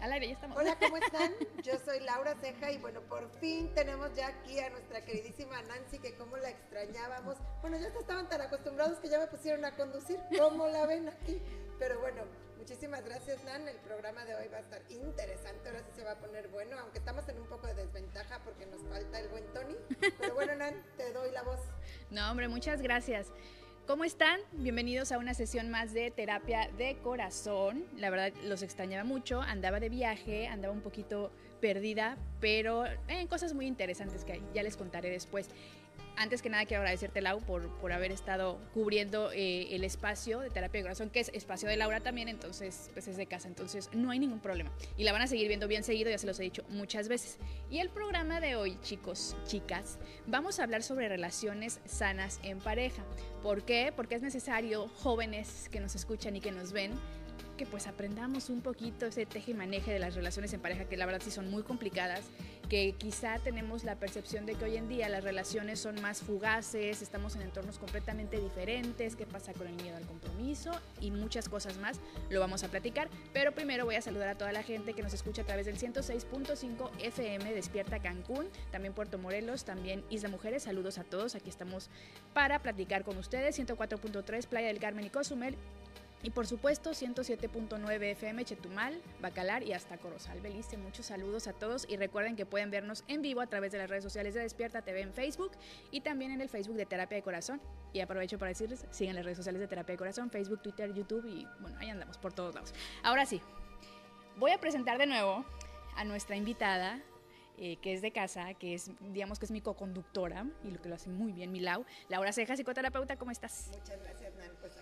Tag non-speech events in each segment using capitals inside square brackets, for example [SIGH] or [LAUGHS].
Al aire, ya estamos. Hola, ¿cómo [LAUGHS] están? Yo soy Laura Ceja y bueno, por fin tenemos ya aquí a nuestra queridísima Nancy, que como la extrañábamos. Bueno, ya estaban tan acostumbrados que ya me pusieron a conducir. ¿Cómo la ven aquí? Pero bueno, muchísimas gracias, Nan. El programa de hoy va a estar interesante. Ahora sí se va a poner bueno, aunque estamos en un poco de desventaja porque nos falta el buen Tony. Pero bueno, Nan, te doy la voz. No, hombre, muchas gracias. ¿Cómo están? Bienvenidos a una sesión más de terapia de corazón. La verdad los extrañaba mucho, andaba de viaje, andaba un poquito perdida, pero en cosas muy interesantes que hay, ya les contaré después antes que nada quiero agradecerte, Lau, por, por haber estado cubriendo eh, el espacio de terapia de corazón, que es espacio de Laura también, entonces pues es de casa, entonces no hay ningún problema. Y la van a seguir viendo bien seguido, ya se los he dicho muchas veces. Y el programa de hoy, chicos, chicas, vamos a hablar sobre relaciones sanas en pareja. ¿Por qué? Porque es necesario, jóvenes que nos escuchan y que nos ven, que pues aprendamos un poquito ese teje y maneje de las relaciones en pareja, que la verdad sí son muy complicadas, que quizá tenemos la percepción de que hoy en día las relaciones son más fugaces, estamos en entornos completamente diferentes, qué pasa con el miedo al compromiso y muchas cosas más, lo vamos a platicar, pero primero voy a saludar a toda la gente que nos escucha a través del 106.5 FM Despierta Cancún, también Puerto Morelos, también Isla Mujeres, saludos a todos, aquí estamos para platicar con ustedes, 104.3 Playa del Carmen y Cozumel, y por supuesto, 107.9 FM Chetumal, Bacalar y hasta Corozal Belice. Muchos saludos a todos y recuerden que pueden vernos en vivo a través de las redes sociales de Despierta TV en Facebook y también en el Facebook de Terapia de Corazón. Y aprovecho para decirles, sigan las redes sociales de Terapia de Corazón, Facebook, Twitter, YouTube y bueno, ahí andamos por todos lados. Ahora sí, voy a presentar de nuevo a nuestra invitada, eh, que es de casa, que es, digamos que es mi co-conductora y lo que lo hace muy bien, mi Lau. Laura Ceja, psicoterapeuta, ¿cómo estás? Muchas gracias, Nan. Pues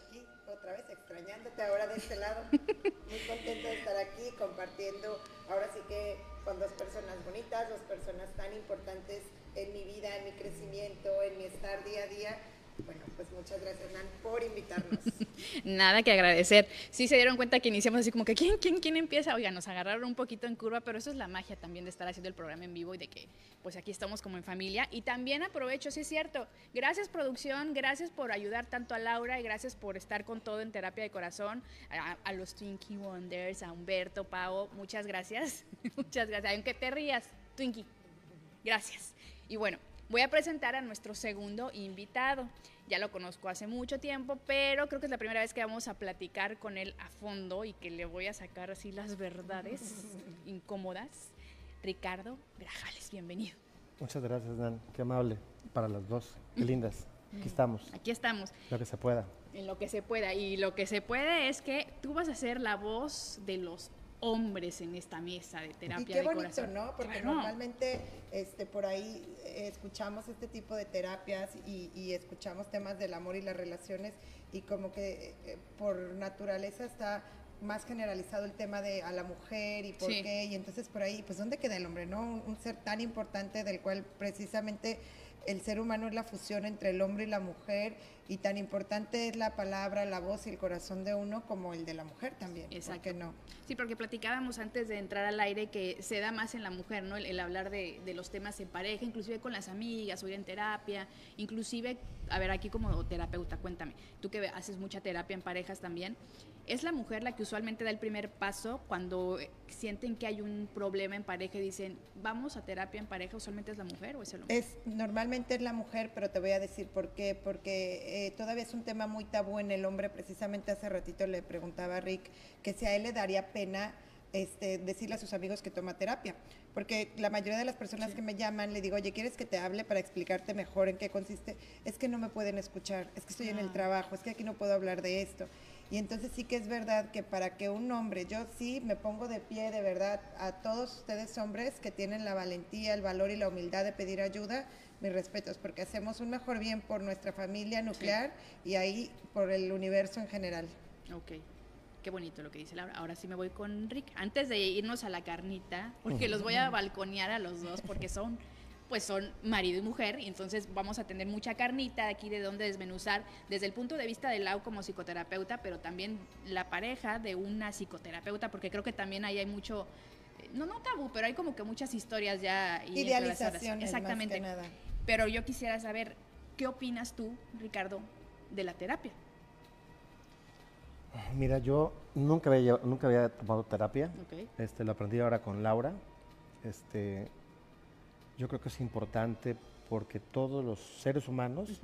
otra vez extrañándote ahora de este lado. [LAUGHS] Muy contenta de estar aquí compartiendo, ahora sí que con dos personas bonitas, dos personas tan importantes en mi vida, en mi crecimiento, en mi estar día a día. Bueno, pues muchas gracias, Nan, por invitarnos. [LAUGHS] Nada que agradecer. Sí se dieron cuenta que iniciamos así como que ¿quién, quién, quién empieza? Oiga, nos agarraron un poquito en curva, pero eso es la magia también de estar haciendo el programa en vivo y de que pues aquí estamos como en familia. Y también aprovecho, sí es cierto, gracias producción, gracias por ayudar tanto a Laura y gracias por estar con todo en terapia de corazón, a, a los Twinkie Wonders, a Humberto, Pau, muchas gracias, [LAUGHS] muchas gracias, aunque te rías, Twinkie, gracias. Y bueno, voy a presentar a nuestro segundo invitado. Ya lo conozco hace mucho tiempo, pero creo que es la primera vez que vamos a platicar con él a fondo y que le voy a sacar así las verdades [LAUGHS] incómodas. Ricardo Grajales, bienvenido. Muchas gracias, Dan. Qué amable para las dos. Qué lindas. Aquí estamos. Aquí estamos. Lo que se pueda. En lo que se pueda. Y lo que se puede es que tú vas a ser la voz de los hombres en esta mesa de terapia y qué de bonito, corazón. ¿no? Porque Claro. normalmente este, por ahí eh, escuchamos este tipo de terapias y, y escuchamos temas del amor y las relaciones y como que eh, por naturaleza está más generalizado el tema de a la mujer y por Sí. qué y entonces por ahí pues dónde queda el hombre no un, un ser tan importante del cual precisamente el ser humano es la fusión entre el hombre y la mujer y tan importante es la palabra la voz y el corazón de uno como el de la mujer también ¿por Exacto. qué no Sí, porque platicábamos antes de entrar al aire que se da más en la mujer, ¿no? El, el hablar de, de los temas en pareja, inclusive con las amigas, o ir en terapia, inclusive, a ver, aquí como terapeuta, cuéntame, tú que haces mucha terapia en parejas también, ¿es la mujer la que usualmente da el primer paso cuando eh, sienten que hay un problema en pareja y dicen, vamos a terapia en pareja, usualmente es la mujer o es el hombre? Es, normalmente es la mujer, pero te voy a decir por qué. Porque eh, todavía es un tema muy tabú en el hombre. Precisamente hace ratito le preguntaba a Rick que si a él le daría pena este, decirle a sus amigos que toma terapia. Porque la mayoría de las personas que me llaman le digo, oye, ¿quieres que te hable para explicarte mejor en qué consiste? Es que no me pueden escuchar, es que estoy en el Ah. trabajo, es que aquí no puedo hablar de esto. Y entonces sí que es verdad que para que un hombre, yo sí me pongo de pie de verdad a todos ustedes hombres que tienen la valentía, el valor y la humildad de pedir ayuda, mis respetos, porque hacemos un mejor bien por nuestra familia nuclear y ahí por el universo en general. Ok. Qué bonito lo que dice Laura. Ahora sí me voy con Rick. Antes de irnos a la carnita, porque los voy a balconear a los dos, porque son, pues son marido y mujer, y entonces vamos a tener mucha carnita aquí de donde desmenuzar desde el punto de vista de Lau como psicoterapeuta, pero también la pareja de una psicoterapeuta, porque creo que también ahí hay mucho, eh, no, no tabú, pero hay como que muchas historias ya y. Idealizaciones Exactamente. más que nada. Pero yo quisiera saber, ¿qué opinas tú, Ricardo, de la terapia? Mira, yo nunca había, nunca había tomado terapia. Ok. Este, lo aprendí ahora con Laura. Este, yo creo que es importante porque todos los seres humanos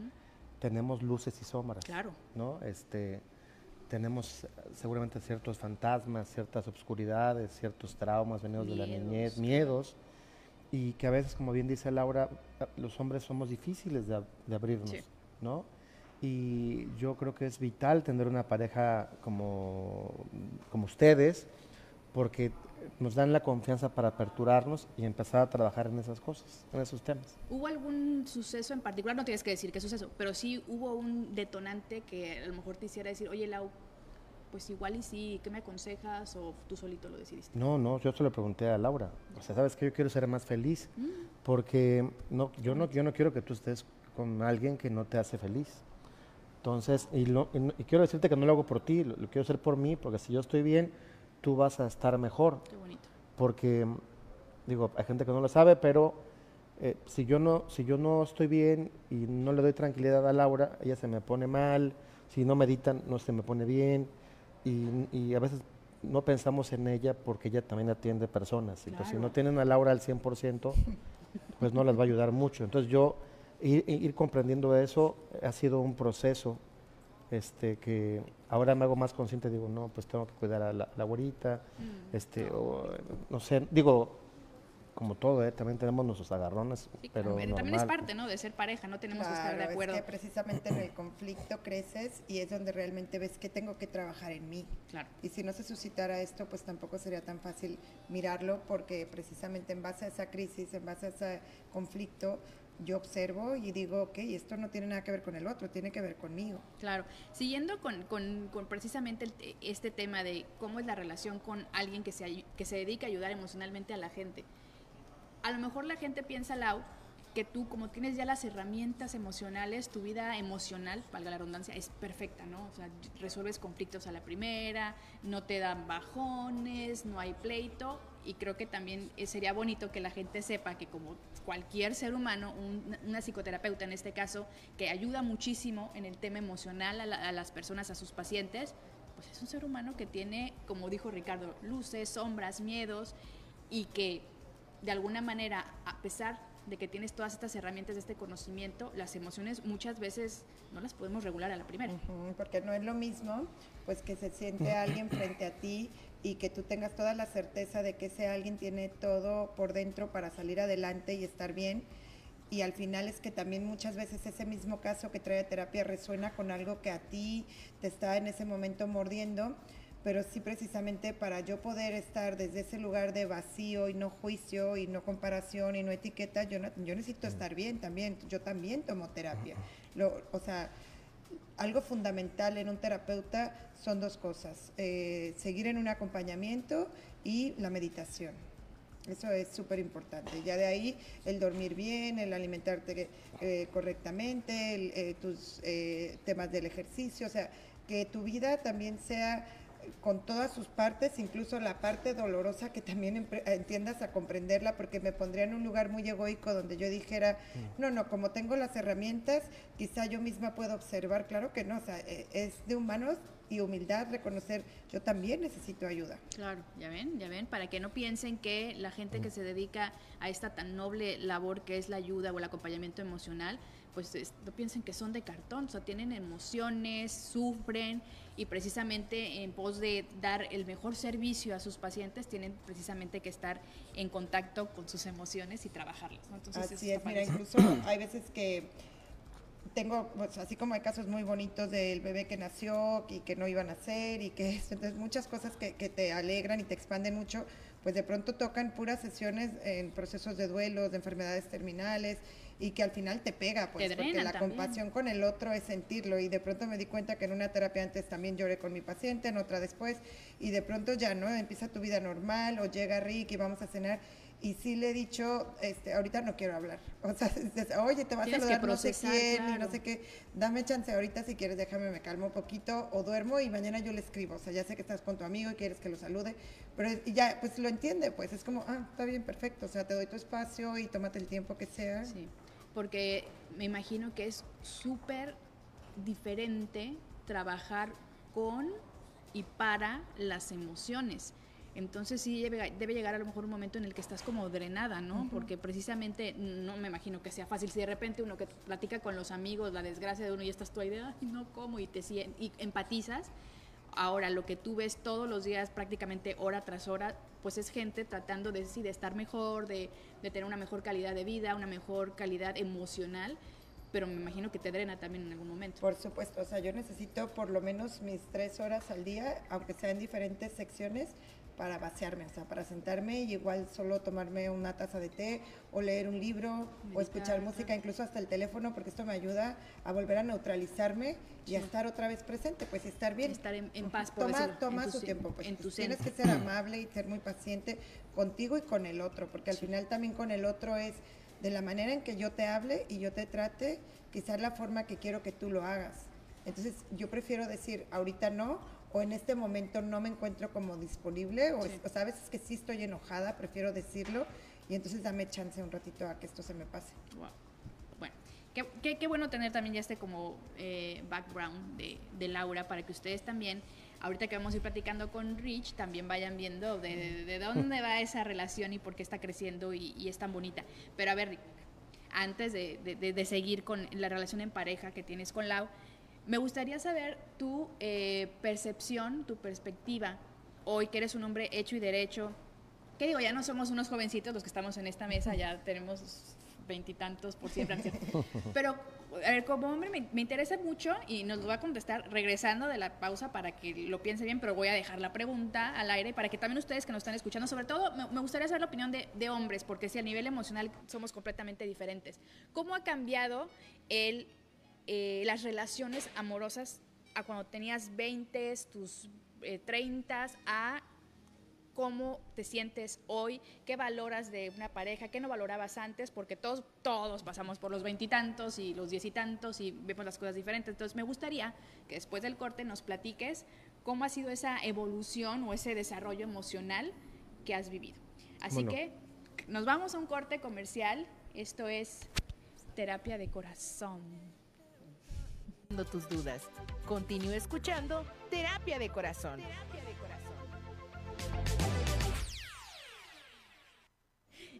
tenemos luces y sombras. Claro. ¿no? Este, tenemos eh, seguramente ciertos fantasmas, ciertas obscuridades, ciertos traumas venidos de la Miedos, niñez, miedos, y que a veces, como bien dice Laura, a- los hombres somos difíciles de, ab- de abrirnos, Sí. ¿no? Y yo creo que es vital tener una pareja como, como ustedes, porque nos dan la confianza para aperturarnos y empezar a trabajar en esas cosas, en esos temas. ¿Hubo algún suceso en particular? No tienes que decir qué suceso, pero sí hubo un detonante que a lo mejor te hiciera decir, oye, Lau, pues igual y sí, ¿qué me aconsejas? O tú solito lo decidiste. No, no, yo se lo pregunté a Laura. O sea, sabes que yo quiero ser más feliz, porque no, yo no, yo no quiero que tú estés con alguien que no te hace feliz. Entonces, y, lo- quiero decirte que no lo hago por ti, lo, lo quiero hacer por mí, porque si yo estoy bien, tú vas a estar mejor. Qué bonito. Porque, digo, hay gente que no lo sabe, pero eh, si, yo no, si yo no estoy bien y no le doy tranquilidad a Laura, ella se me pone mal, si no meditan, no se me pone bien, y, y a veces no pensamos en ella porque ella también atiende personas. Entonces, si no tienen a Laura al 100%, [LAUGHS] pues no las va a ayudar mucho. Entonces, yo ir, ir comprendiendo eso ha sido un proceso este, que ahora me hago más consciente, digo, no, pues tengo que cuidar a la, la güerita, Mm. este, o, no sé, digo, como todo, ¿eh? también tenemos nuestros agarrones, Sí, pero claro, también es parte, ¿no? De ser pareja, no tenemos que estar Claro, de acuerdo. Es que precisamente en el conflicto creces y es donde realmente ves que tengo que trabajar en mí. Claro. Y si no se suscitara esto, pues tampoco sería tan fácil mirarlo porque precisamente en base a esa crisis, en base a ese conflicto, yo observo y digo, ok, esto no tiene nada que ver con el otro, tiene que ver conmigo. Claro, siguiendo con, con- con precisamente el te- este tema de cómo es la relación con alguien que se, que se dedica a ayudar emocionalmente a la gente. A lo mejor la gente piensa, Lau, que tú como tienes ya las herramientas emocionales, tu vida emocional, valga la redundancia, es perfecta, ¿no? O sea, resuelves conflictos a la primera, no te dan bajones, no hay pleito y creo que también eh, sería bonito que la gente sepa que como cualquier ser humano, un- una psicoterapeuta en este caso, que ayuda muchísimo en el tema emocional a las personas, a sus pacientes, pues es un ser humano que tiene, como dijo Ricardo, luces, sombras, miedos y que de alguna manera, a pesar de que tienes todas estas herramientas de este conocimiento, las emociones muchas veces no las podemos regular a la primera. Porque no es lo mismo, pues que se siente alguien frente a ti y que tú tengas toda la certeza de que ese alguien tiene todo por dentro para salir adelante y estar bien. Y al final es que también muchas veces ese mismo caso que trae a terapia resuena con algo que a ti te está en ese momento mordiendo, pero sí precisamente para yo poder estar desde ese lugar de vacío y no juicio y no comparación y no etiqueta, yo, no- yo necesito estar bien también, yo también tomo terapia. Lo, o sea, algo fundamental en un terapeuta son dos cosas, eh, seguir en un acompañamiento y la meditación. Eso es súper importante. Ya de ahí el dormir bien, el alimentarte eh, correctamente, el, eh, tus eh, temas del ejercicio, o sea, que tu vida también sea con todas sus partes, incluso la parte dolorosa que también empre- entiendas a comprenderla, porque me pondría en un lugar muy egoico donde yo dijera, no, no, como tengo las herramientas, quizá yo misma puedo observar, claro que no, o sea, eh, es de humanos y humildad reconocer, yo también necesito ayuda. Claro, ya ven, ya ven, para que no piensen que la gente que se dedica a esta tan noble labor que es la ayuda o el acompañamiento emocional, pues es- no piensen que son de cartón, o sea, tienen emociones, sufren y precisamente en pos de dar el mejor servicio a sus pacientes tienen precisamente que estar en contacto con sus emociones y trabajarlas. ¿no? Entonces, Así es, mira, incluso hay veces que tengo, pues, así como hay casos muy bonitos del bebé que nació y que no iban a nacer y que [LAUGHS] entonces muchas cosas que, que te alegran y te expanden mucho, pues de pronto tocan puras sesiones en procesos de duelo, de enfermedades terminales y que al final te pega, pues, Te porque la también. compasión con el otro es sentirlo y de pronto me di cuenta que en una terapia antes también lloré con mi paciente, en otra después y de pronto ya no, empieza tu vida normal o llega Rick y vamos a cenar y sí le he dicho, este, ahorita no quiero hablar. O sea, [LAUGHS] oye, te vas a saludar no sé quién y claro. no sé qué. Dame chance ahorita si quieres, déjame, me calmo un poquito o duermo y mañana yo le escribo. O sea, ya sé que estás con tu amigo y quieres que lo salude, pero y ya, pues lo entiende, pues es como, ah, está bien, perfecto. O sea, te doy tu espacio y tómate el tiempo que sea. Sí, porque me imagino que es súper diferente trabajar con y para las emociones. Entonces sí debe, debe, llegar a lo mejor un momento en el que estás como drenada, ¿no? Porque precisamente no me imagino que sea fácil. Si de repente uno que platica con los amigos la desgracia de uno y estás tú ahí de, ay, no, ¿cómo? Y te y empatizas. Ahora, lo que tú ves todos los días, prácticamente hora tras hora, pues es gente tratando de, sí, de estar mejor, de, de tener una mejor calidad de vida, una mejor calidad emocional pero me imagino que te drena también en algún momento. Por supuesto, o sea, yo necesito por lo menos mis tres horas al día, aunque sea en diferentes secciones, para vaciarme, o sea, para sentarme y igual solo tomarme una taza de té o leer un libro o escuchar música, incluso hasta el teléfono, porque esto me ayuda a volver a neutralizarme y a estar otra vez presente, pues estar bien. Estar en, paz, por Toma, toma su tiempo, pues, en pues, tienes que ser amable y ser muy paciente contigo y con el otro, porque al final también con el otro es de la manera en que yo te hable y yo te trate, quizás la forma que quiero que tú lo hagas. Entonces yo prefiero decir, ahorita no, o en este momento no me encuentro como disponible, o, o a veces que sí estoy enojada, prefiero decirlo, y entonces dame chance un ratito a que esto se me pase. Bueno, qué, qué, bueno tener también ya este como eh, background de, de, Laura para que ustedes también, ahorita que vamos a ir platicando con Rich, también vayan viendo de, de, dónde va esa relación y por qué está creciendo y, y es tan bonita. Pero a ver, antes de, de, seguir con la relación en pareja que tienes con Lau, me gustaría saber tu eh, percepción, tu perspectiva, hoy que eres un hombre hecho y derecho. ¿Qué digo? Ya no somos unos jovencitos los que estamos en esta mesa, ya tenemos veintitantos por siempre. [LAUGHS] Pero, a ver, como hombre me, interesa mucho y nos lo va a contestar regresando de la pausa para que lo piense bien, pero voy a dejar la pregunta al aire para que también ustedes que nos están escuchando, sobre todo me, gustaría saber la opinión de, de, hombres, porque si a nivel emocional somos completamente diferentes. ¿Cómo ha cambiado el eh, las relaciones amorosas a cuando tenías 20, tus 30, eh, a cómo te sientes hoy, qué valoras de una pareja, qué no valorabas antes, porque todos, todos pasamos por los veintitantos y, los diez y tantos y vemos las cosas diferentes. Entonces me gustaría que después del corte nos platiques cómo ha sido esa evolución o ese desarrollo emocional que has vivido. Así que nos vamos a un corte comercial. Esto es terapia de corazón tus dudas. Continúe escuchando Terapia de Corazón.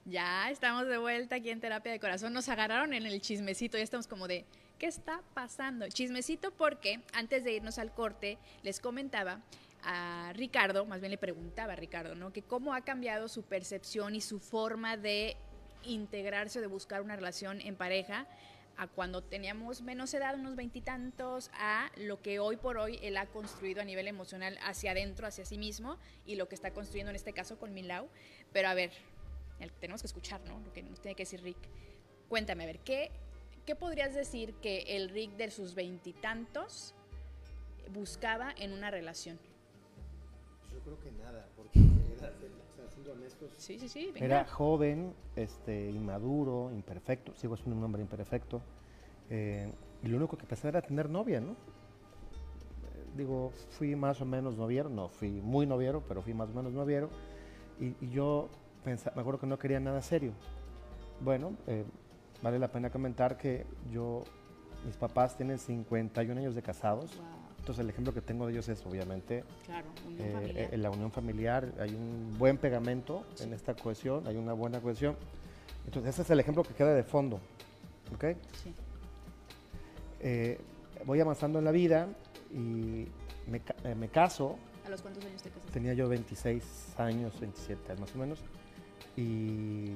Ya estamos de vuelta aquí en Terapia de Corazón. Nos agarraron en el chismecito, ya estamos como de, ¿qué está pasando? Chismecito porque antes de irnos al corte les comentaba a Ricardo, más bien le preguntaba a Ricardo, ¿no? Que cómo ha cambiado su percepción y su forma de integrarse o de buscar una relación en pareja a cuando teníamos menos edad, unos veintitantos, a lo que hoy por hoy él ha construido a nivel emocional hacia adentro, hacia sí mismo, y lo que está construyendo en este caso con Milau. Pero a ver, tenemos que escuchar, ¿no? Lo que nos tiene que decir Rick. Cuéntame, a ver, ¿qué, qué podrías decir que el Rick de sus veintitantos buscaba en una relación? Yo creo que nada, porque era, siendo honestos, sí, sí, sí, era joven, este, inmaduro, imperfecto, sigo siendo un hombre imperfecto, eh, y lo único que pensaba era tener novia, ¿no? Eh, digo, fui más o menos noviero, no fui muy noviero, pero fui más o menos noviero, y, y yo pensaba, me acuerdo que no quería nada serio. Bueno, eh, vale la pena comentar que yo, mis papás tienen 51 años de casados. Entonces el ejemplo que tengo de ellos es obviamente claro, eh, la unión familiar, hay un buen pegamento en esta cohesión, hay una buena cohesión. Entonces ese es el ejemplo que queda de fondo. ¿Ok? Sí. Eh, voy avanzando en la vida y me, eh, me, caso. ¿A los cuántos años te casaste? Tenía yo 26 años, 27 más o menos. Y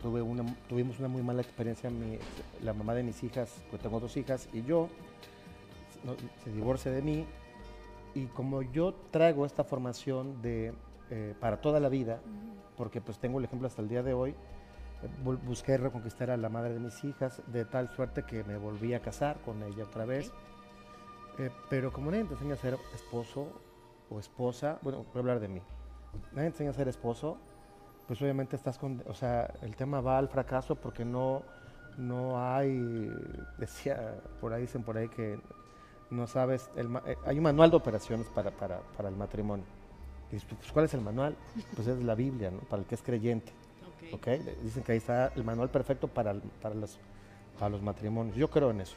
tuve una, tuvimos una muy mala experiencia, mi, la mamá de mis hijas, pues tengo dos hijas, y yo se divorcia de mí. Y como yo traigo esta formación de, eh, para toda la vida, porque pues tengo el ejemplo hasta el día de hoy, busqué reconquistar a la madre de mis hijas de tal suerte que me volví a casar con ella otra vez. Eh, pero como nadie te enseña a ser esposo o esposa, bueno, voy a hablar de mí, nadie te enseña a ser esposo, pues obviamente estás con, o sea, el tema va al fracaso porque no, no hay, decía, por ahí dicen por ahí que no sabes, eh, hay un manual de operaciones para, para, para el matrimonio. Y pues, ¿cuál es el manual? Pues es la Biblia, ¿no? Para el que es creyente. Okay. Dicen que ahí está el manual perfecto para, para, los, para los matrimonios. Yo creo en eso.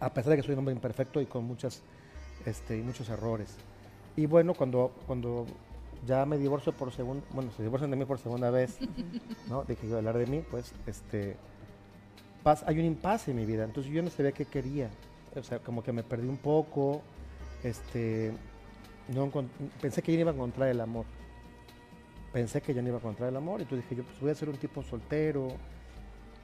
A pesar de que soy un hombre imperfecto y con muchas este, muchos errores. Y bueno, cuando, cuando ya me divorcio por segunda, bueno, se divorcian de mí por segunda vez, [LAUGHS] ¿no? Iba a hablar de mí, pues, este, hay un impasse en mi vida. Entonces yo no sabía qué quería. O sea, como que me perdí un poco, este, no pensé que yo no iba a encontrar el amor. Pensé que ya no iba a encontrar el amor y entonces dije yo, pues voy a ser un tipo soltero,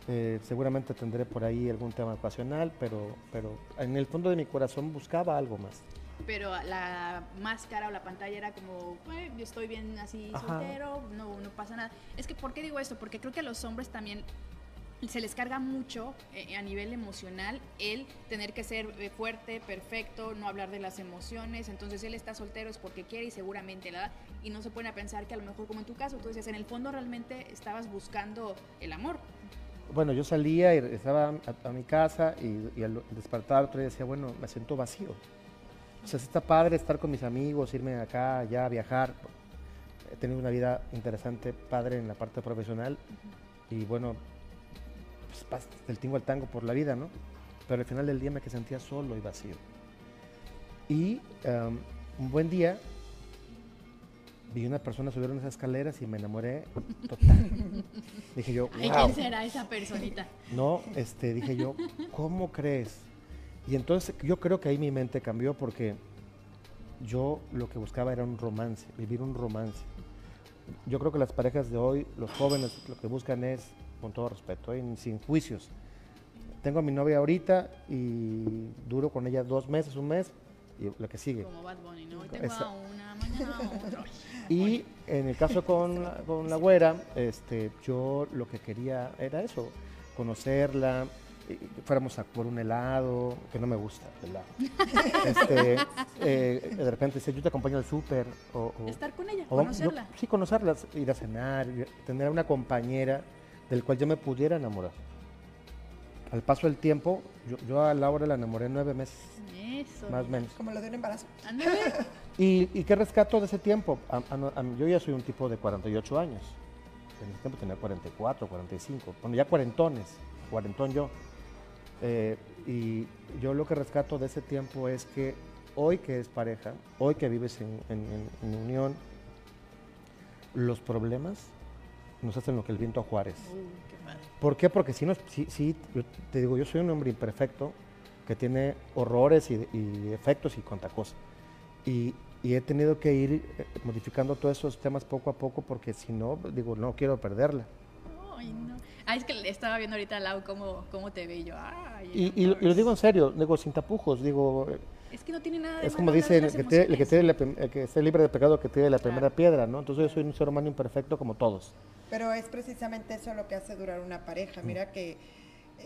eh, seguramente tendré por ahí algún tema ocasional, pero, pero en el fondo de mi corazón buscaba algo más. Pero la máscara o la pantalla era como, "Eh, yo estoy bien así Ajá. soltero, no, no pasa nada. Es que, ¿por qué digo esto? Porque creo que a los hombres también se les carga mucho eh, a nivel emocional el tener que ser eh, fuerte, perfecto, no hablar de las emociones. Entonces él está soltero es porque quiere y seguramente la da. Y no se pone a pensar que a lo mejor como en tu caso, tú dices, en el fondo realmente estabas buscando el amor. Bueno, yo salía y estaba a, a mi casa y, y al despertar otro día decía, bueno, me siento vacío. O sea, está padre estar con mis amigos, irme acá, allá, viajar. He tenido una vida interesante, padre en la parte profesional. Y bueno, pues del tingo al tango por la vida, ¿no? Pero al final del día me que sentía solo y vacío. Y em, un buen día vi una persona subir unas escaleras y me enamoré total. [LAUGHS] Dije yo, wow. ¿quién será esa personita? No, este, dije yo, ¿cómo crees? Y entonces yo creo que ahí mi mente cambió porque yo lo que buscaba era un romance, vivir un romance. Yo creo que las parejas de hoy, los jóvenes, lo que buscan es, con todo respeto, ¿eh? sin juicios. Tengo a mi novia ahorita y duro con ella dos meses, un mes y lo que sigue. Como Bad Bunny, ¿no? Hoy tengo Esa- a una, mañana a otra. [LAUGHS] Y en el caso con, la- con la güera, este, yo lo que quería era eso, conocerla, fuéramos a por un helado, que no me gusta el helado. [LAUGHS] Este, eh, de repente dice, yo te acompaño al súper. O, o- Estar con ella, o vamos- yo- conocerla. sí, conocerla, ir a cenar, tener una compañera del cual yo me pudiera enamorar. Al paso del tiempo, yo, yo a Laura la enamoré en nueve meses, Eso. más o menos. Como lo de un embarazo. [LAUGHS] ¿Y, y qué rescato de ese tiempo? A- a- a- yo ya soy un tipo de 48 años. En ese tiempo tenía 44, 45. Bueno, ya cuarentones, cuarentón yo. Eh, y yo lo que rescato de ese tiempo es que hoy que es pareja, hoy que vives en, en- en- en unión, los problemas nos hacen lo que el viento a Juárez. Uy, qué padre. ¿Por qué? Porque si no, sí, yo te digo, yo soy un hombre imperfecto que tiene horrores y, y efectos y cuanta cosa. Y, y he tenido que ir eh, modificando todos esos temas poco a poco porque si no, digo, no quiero perderla. Ay, no. Ah, es que estaba viendo ahorita a Lau cómo, cómo te ve y yo. Ay, Y, y lo, y lo digo en serio, digo sin tapujos, digo, eh, Es que no tiene nada de es como dicen, el que, tiene- el que, emociones. tiene la prim- el que esté libre de pecado que tiene la Claro. primera piedra, ¿no? Entonces yo soy un ser humano imperfecto como todos. Pero es precisamente eso lo que hace durar una pareja. Mira que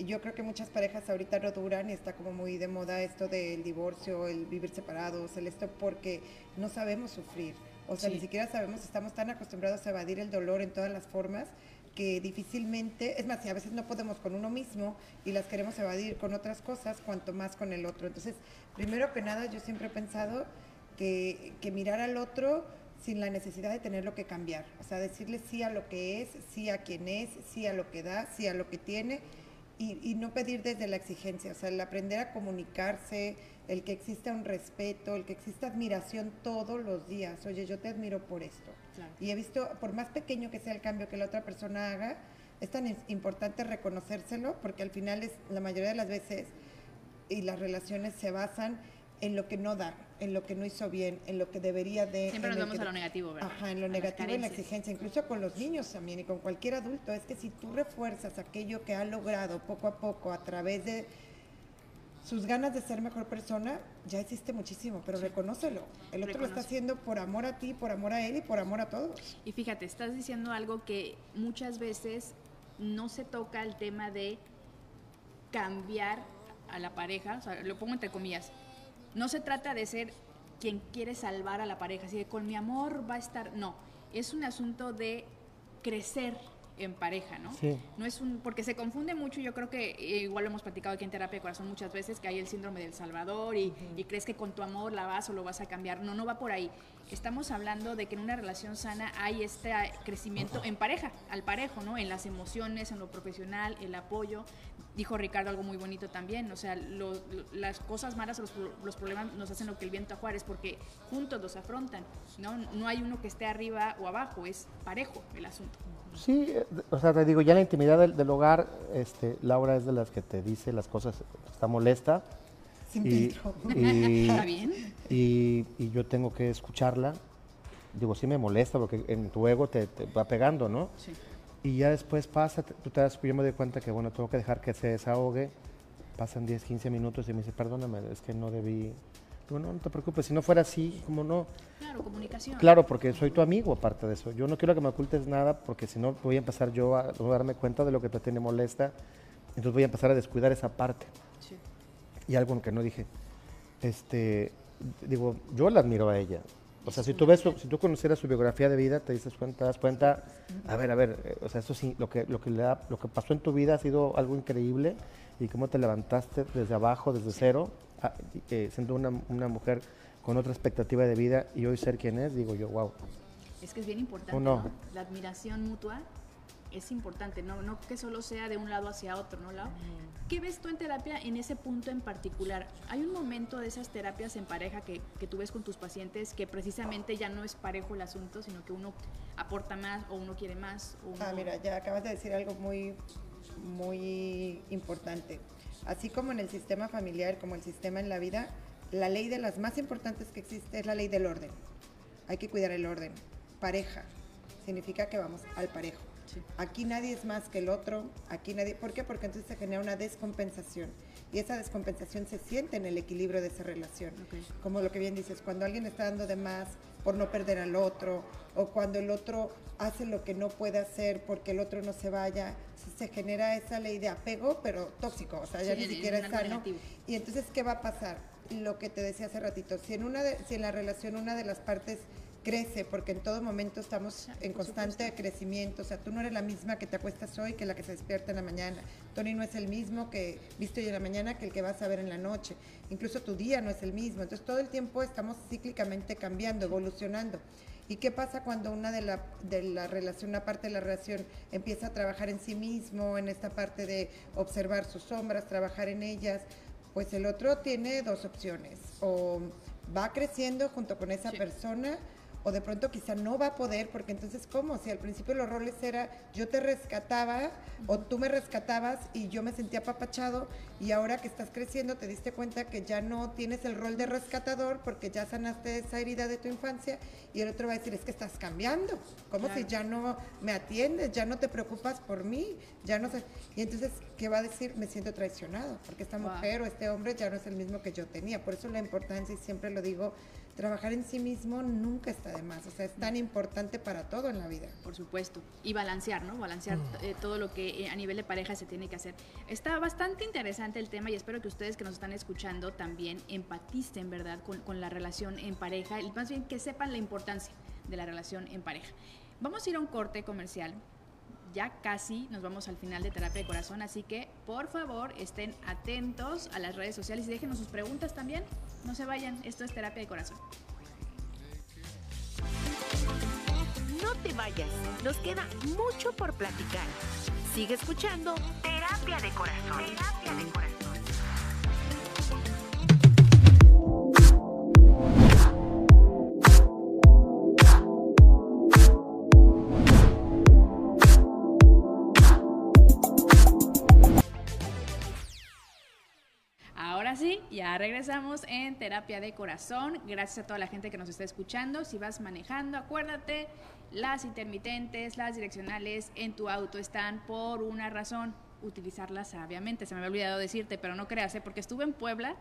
yo creo que muchas parejas ahorita no duran y está como muy de moda esto del divorcio, el vivir separados, el esto porque no sabemos sufrir. O sea, Sí. ni siquiera sabemos, estamos tan acostumbrados a evadir el dolor en todas las formas que difícilmente, es más, si a veces no podemos con uno mismo y las queremos evadir con otras cosas, cuanto más con el otro. Entonces, primero que nada, yo siempre he pensado que, que mirar al otro sin la necesidad de tenerlo que cambiar. O sea, decirle sí a lo que es, sí a quien es, sí a lo que da, sí a lo que tiene y, y no pedir desde la exigencia. O sea, el aprender a comunicarse, el que exista un respeto, el que exista admiración todos los días. Oye, yo te admiro por esto. Claro. Y he visto, por más pequeño que sea el cambio que la otra persona haga, es tan importante reconocérselo porque al final es la mayoría de las veces y las relaciones se basan en lo que no da, en lo que no hizo bien, en lo que debería de... Siempre nos vamos que- a lo negativo, ¿verdad? Ajá, en lo A negativo y en la exigencia, incluso con los niños también y con cualquier adulto. Es que si tú refuerzas aquello que ha logrado poco a poco a través de sus ganas de ser mejor persona, ya hiciste muchísimo, pero reconócelo. El otro lo está haciendo por amor a ti, por amor a él y por amor a todos. Y fíjate, estás diciendo algo que muchas veces no se toca el tema de cambiar a la pareja, o sea, lo pongo entre comillas. No se trata de ser quien quiere salvar a la pareja, así de con mi amor va a estar. No, es un asunto de crecer en pareja, ¿no? Sí. No es un, porque se confunde mucho, yo creo que eh, igual lo hemos platicado aquí en terapia de corazón muchas veces, que hay el síndrome del Salvador y, y crees que con tu amor la vas o lo vas a cambiar. No, no va por ahí. Estamos hablando de que en una relación sana hay este crecimiento en pareja, al parejo, ¿no? En las emociones, en lo profesional, el apoyo. Dijo Ricardo algo muy bonito también, o sea, lo- las cosas malas los, los problemas nos hacen lo que el viento a Juárez porque juntos los afrontan, ¿no? No hay uno que esté arriba o abajo, es parejo el asunto. Sí, o sea, te digo, ya la intimidad del, del hogar, este, Laura es de las que te dice las cosas, está molesta. Sin y, y- [LAUGHS] ¿Está bien? y- y yo tengo que escucharla. Digo, sí me molesta porque en tu ego te, te va pegando, ¿no? Sí. Y ya después pasa, tú te das, yo me doy cuenta que, bueno, tengo que dejar que se desahogue. Pasan 10, 15 minutos y me dice, perdóname, es que no debí. Digo, no, no te preocupes, si no fuera así, como no. Claro, comunicación. Claro, porque soy tu amigo, aparte de eso. Yo no quiero que me ocultes nada, porque si no voy a empezar yo a, a darme cuenta de lo que te tiene molesta. Entonces voy a empezar a descuidar esa parte. Sí. Y algo que no dije. Este, digo, yo la admiro a ella. O sea, si tú ves, si tú conocieras su biografía de vida, te dices cuenta, te das cuenta, a ver, a ver, eh, o sea, eso sí, lo que, lo que le da- lo que pasó en tu vida ha sido algo increíble y cómo te levantaste desde abajo, desde cero, a- eh, siendo una, una mujer con otra expectativa de vida y hoy ser quien es, digo yo, wow. Es que es bien importante, ¿O no? ¿no? La admiración mutua es importante, no, no que solo sea de un lado hacia otro, ¿no, Lau? ¿Qué ves tú en terapia en ese punto en particular? ¿Hay un momento de esas terapias en pareja que, que tú ves con tus pacientes que precisamente ya no es parejo el asunto, sino que uno aporta más o uno quiere más? O uno... Ah, mira, ya acabas de decir algo muy, muy importante. Así como en el sistema familiar, como el sistema en la vida, la ley de las más importantes que existe es la ley del orden. Hay que cuidar el orden. Pareja significa que vamos al parejo. Sí. Aquí nadie es más que el otro, aquí nadie, ¿por qué? Porque entonces se genera una descompensación y esa descompensación se siente en el equilibrio de esa relación. Ok. Como lo que bien dices, cuando alguien está dando de más por no perder al otro o cuando el otro hace lo que no puede hacer porque el otro no se vaya, se genera esa ley de apego, pero tóxico, o sea, ya Sí, ni siquiera es sano. negativo. Y entonces, ¿qué va a pasar? Lo que te decía hace ratito, si en, una de- si en la relación una de las partes crece, porque en todo momento estamos en constante crecimiento, o sea, tú no eres la misma que te acuestas hoy que la que se despierta en la mañana, Tony no es el mismo que viste hoy en la mañana que el que vas a ver en la noche, incluso tu día no es el mismo, entonces todo el tiempo estamos cíclicamente cambiando, evolucionando. ¿Y qué pasa cuando una de la, de la relación, una parte de la relación empieza a trabajar en sí mismo, en esta parte de observar sus sombras, trabajar en ellas? Pues el otro tiene dos opciones, o va creciendo junto con esa Sí. persona, o de pronto quizá no va a poder, porque entonces, ¿cómo? Si al principio los roles era yo te rescataba o tú me rescatabas y yo me sentía apapachado y ahora que estás creciendo te diste cuenta que ya no tienes el rol de rescatador porque ya sanaste esa herida de tu infancia y el otro va a decir, es que estás cambiando, como Claro. si ya no me atiendes, ya no te preocupas por mí, ya no sé. Y entonces, ¿qué va a decir? Me siento traicionado, porque esta Wow. mujer o este hombre ya no es el mismo que yo tenía. Por eso la importancia, y siempre lo digo, trabajar en sí mismo nunca está de más. O sea, es tan importante para todo en la vida. Por supuesto. Y balancear, ¿no? Balancear eh, todo lo que eh, a nivel de pareja se tiene que hacer. Está bastante interesante el tema y espero que ustedes que nos están escuchando también empaticen, ¿verdad? Con, con la relación en pareja y más bien que sepan la importancia de la relación en pareja. Vamos a ir a un corte comercial. Ya casi nos vamos al final de Terapia de Corazón, así que por favor estén atentos a las redes sociales y déjenos sus preguntas también. No se vayan, esto es Terapia de Corazón. No te vayas, nos queda mucho por platicar. Sigue escuchando Terapia de Corazón. Terapia de Corazón. Regresamos en Terapia de Corazón. Gracias a toda la gente que nos está escuchando. Si vas manejando, acuérdate, las intermitentes, las direccionales en tu auto están por una razón. Utilizarlas sabiamente. Se me había olvidado decirte, pero no creas, ¿eh? porque estuve en Puebla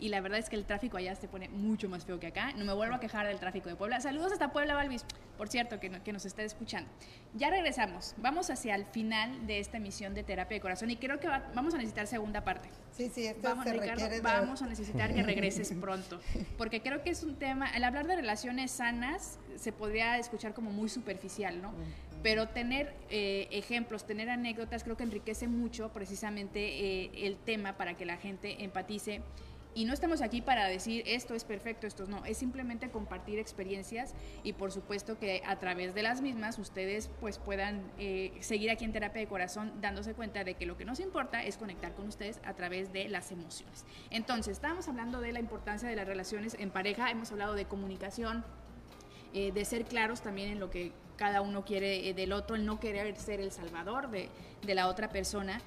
y la verdad es que el tráfico allá se pone mucho más feo que acá. No me vuelvo a quejar del tráfico de Puebla. Saludos hasta Puebla, Balvis, por cierto, que, no- que nos está escuchando. Ya regresamos. Vamos hacia el final de esta emisión de Terapia de Corazón y creo que va- vamos a necesitar segunda parte. Sí, sí, esto Vamos, se Ricardo, de... vamos a necesitar que regreses [LAUGHS] pronto, porque creo que es un tema, el hablar de relaciones sanas se podría escuchar como muy superficial, ¿no? pero tener eh, ejemplos, tener anécdotas, creo que enriquece mucho precisamente eh, el tema para que la gente empatice. Y no estamos aquí para decir esto es perfecto, esto no, es simplemente compartir experiencias y por supuesto que a través de las mismas ustedes pues puedan eh, seguir aquí en terapia de corazón dándose cuenta de que lo que nos importa es conectar con ustedes a través de las emociones. Entonces, estábamos hablando de la importancia de las relaciones en pareja, hemos hablado de comunicación, de ser claros también en lo que cada uno quiere eh, del otro, el no querer ser el salvador de la otra persona.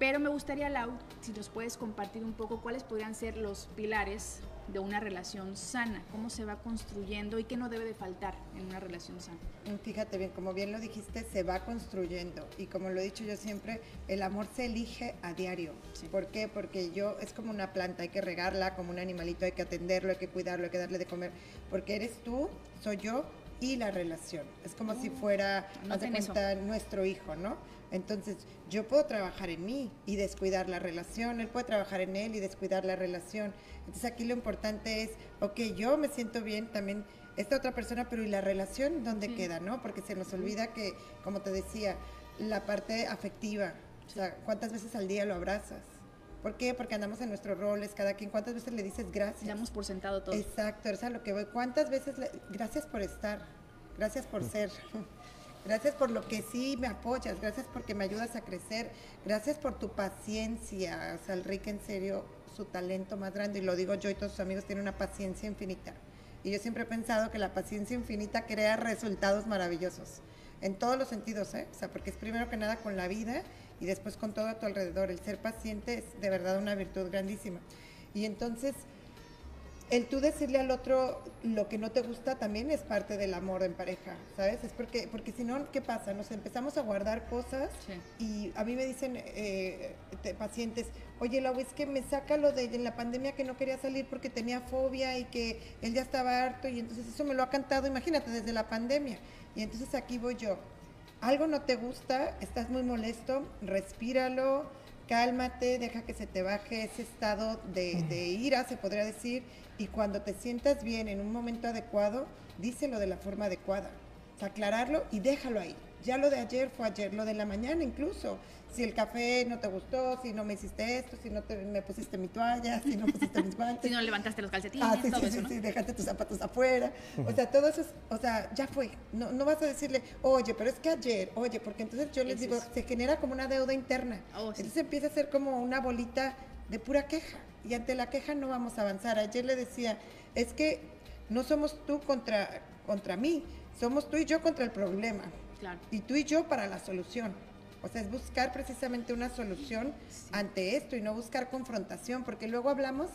Pero me gustaría, Lau, si nos puedes compartir un poco cuáles podrían ser los pilares de una relación sana, cómo se va construyendo y qué no debe de faltar en una relación sana. Mm, fíjate bien, como bien lo dijiste, se va construyendo y como lo he dicho yo siempre, el amor se elige a diario. ¿Por qué? Porque yo es como una planta, hay que regarla, como un animalito, hay que atenderlo, hay que cuidarlo, hay que darle de comer, porque eres tú, soy yo y la relación. Es como si fuera, haz de cuenta, nuestro hijo, ¿no? Entonces, yo puedo trabajar en mí y descuidar la relación, él puede trabajar en él y descuidar la relación. Entonces, aquí lo importante es, ok, yo me siento bien, también esta otra persona, pero ¿y la relación dónde queda, no? Porque se nos olvida que, como te decía, la parte afectiva, o sea, ¿cuántas veces al día lo abrazas? ¿Por qué? Porque andamos en nuestros roles, cada quien. ¿Cuántas veces le dices gracias? Damos por sentado todo. Exacto, o sea, lo que voy. ¿Cuántas veces le, gracias por estar? Gracias por ser. [LAUGHS] Gracias por lo que sí me apoyas, gracias porque me ayudas a crecer, gracias por tu paciencia. O sea, Enrique en serio, su talento más grande, y lo digo yo y todos sus amigos, tienen una paciencia infinita. Y yo siempre he pensado que la paciencia infinita crea resultados maravillosos, en todos los sentidos, ¿eh? O sea, porque es primero que nada con la vida y después con todo a tu alrededor. El ser paciente es de verdad una virtud grandísima. Y entonces, el tú decirle al otro lo que no te gusta también es parte del amor en pareja, ¿sabes? Es porque, porque si no, ¿qué pasa? Nos empezamos a guardar cosas y a mí me dicen eh, pacientes, oye, la es que me saca lo de en la pandemia que no quería salir porque tenía fobia y que él ya estaba harto y entonces eso me lo ha cantado, imagínate, desde la pandemia. Y entonces aquí voy yo, algo no te gusta, estás muy molesto, respíralo, cálmate, deja que se te baje ese estado de, ira, se podría decir, y cuando te sientas bien en un momento adecuado, díselo de la forma adecuada. aclararlo y déjalo ahí. Ya lo de ayer fue ayer, lo de la mañana incluso. Si el café no te gustó, si no me hiciste esto, si no te, me pusiste mi toalla, si no pusiste mis [LAUGHS] guantes. si no levantaste los calcetines, ah, sí, sí, sí, dejaste tus zapatos afuera. O sea, todo eso, es, o sea, ya fue. No, no vas a decirle, oye, pero es que ayer, oye, porque entonces yo les digo, se genera como una deuda interna. Oh, entonces empieza a ser como una bolita de pura queja. Y ante la queja no vamos a avanzar. Ayer le decía, es que no somos tú contra, contra mí, somos tú y yo contra el problema. Y tú y yo para la solución. O sea, es buscar precisamente una solución ante esto y no buscar confrontación, porque luego hablamos,